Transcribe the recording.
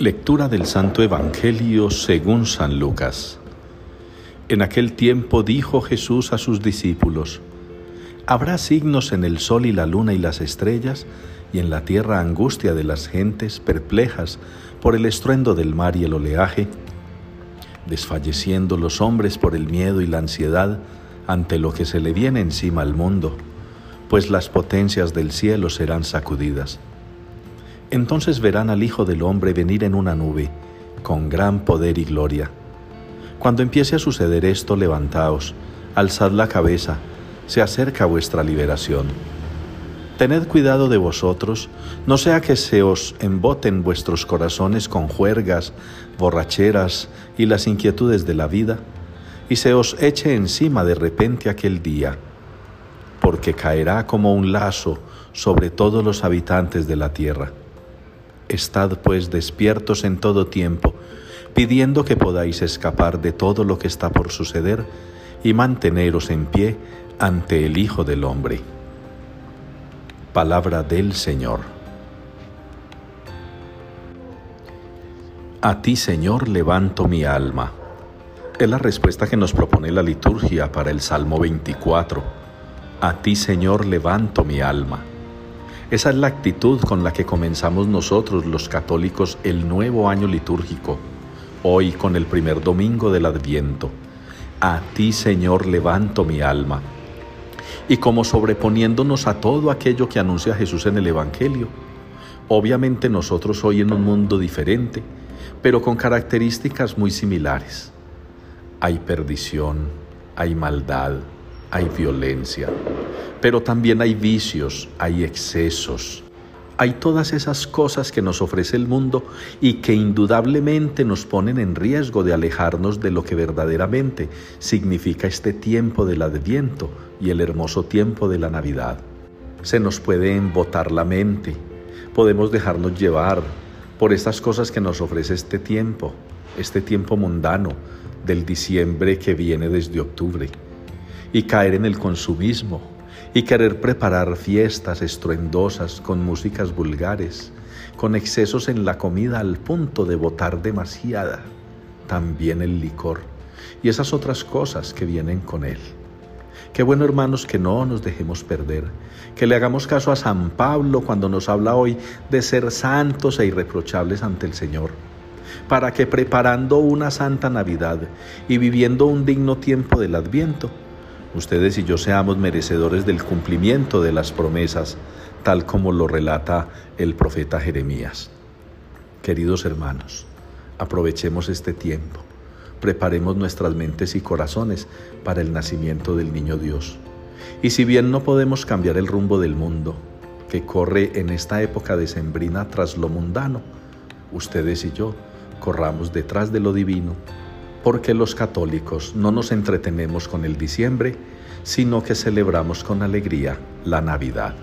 Lectura del Santo Evangelio según San Lucas. En aquel tiempo dijo Jesús a sus discípulos, Habrá signos en el sol y la luna y las estrellas, y en la tierra angustia de las gentes perplejas por el estruendo del mar y el oleaje, desfalleciendo los hombres por el miedo y la ansiedad ante lo que se le viene encima al mundo, pues las potencias del cielo serán sacudidas. Entonces verán al Hijo del Hombre venir en una nube, con gran poder y gloria. Cuando empiece a suceder esto, levantaos, alzad la cabeza, se acerca vuestra liberación. Tened cuidado de vosotros, no sea que se os emboten vuestros corazones con juergas, borracheras y las inquietudes de la vida, y se os eche encima de repente aquel día, porque caerá como un lazo sobre todos los habitantes de la tierra. Estad pues despiertos en todo tiempo, pidiendo que podáis escapar de todo lo que está por suceder y manteneros en pie ante el Hijo del Hombre. Palabra del Señor. A ti, Señor, levanto mi alma. Es la respuesta que nos propone la liturgia para el Salmo 24. A ti, Señor, levanto mi alma. Esa es la actitud con la que comenzamos nosotros los católicos el nuevo año litúrgico, hoy con el primer domingo del Adviento. A ti, Señor, levanto mi alma. Y como sobreponiéndonos a todo aquello que anuncia Jesús en el Evangelio, obviamente nosotros hoy en un mundo diferente, pero con características muy similares. Hay perdición, hay maldad, hay violencia, pero también hay vicios, hay excesos, hay todas esas cosas que nos ofrece el mundo y que indudablemente nos ponen en riesgo de alejarnos de lo que verdaderamente significa este tiempo del adviento y el hermoso tiempo de la Navidad. Se nos puede embotar la mente, podemos dejarnos llevar por estas cosas que nos ofrece este tiempo, este tiempo mundano del diciembre que viene desde octubre y caer en el consumismo y querer preparar fiestas estruendosas con músicas vulgares, con excesos en la comida al punto de botar demasiada, también el licor y esas otras cosas que vienen con él. Qué bueno hermanos que no nos dejemos perder, que le hagamos caso a San Pablo cuando nos habla hoy de ser santos e irreprochables ante el Señor para que preparando una santa Navidad y viviendo un digno tiempo del Adviento, ustedes y yo seamos merecedores del cumplimiento de las promesas, tal como lo relata el profeta Jeremías. Queridos hermanos, aprovechemos este tiempo, preparemos nuestras mentes y corazones para el nacimiento del niño Dios. Y si bien no podemos cambiar el rumbo del mundo, que corre en esta época decembrina tras lo mundano, ustedes y yo corramos detrás de lo divino porque los católicos no nos entretenemos con el diciembre, sino que celebramos con alegría la Navidad.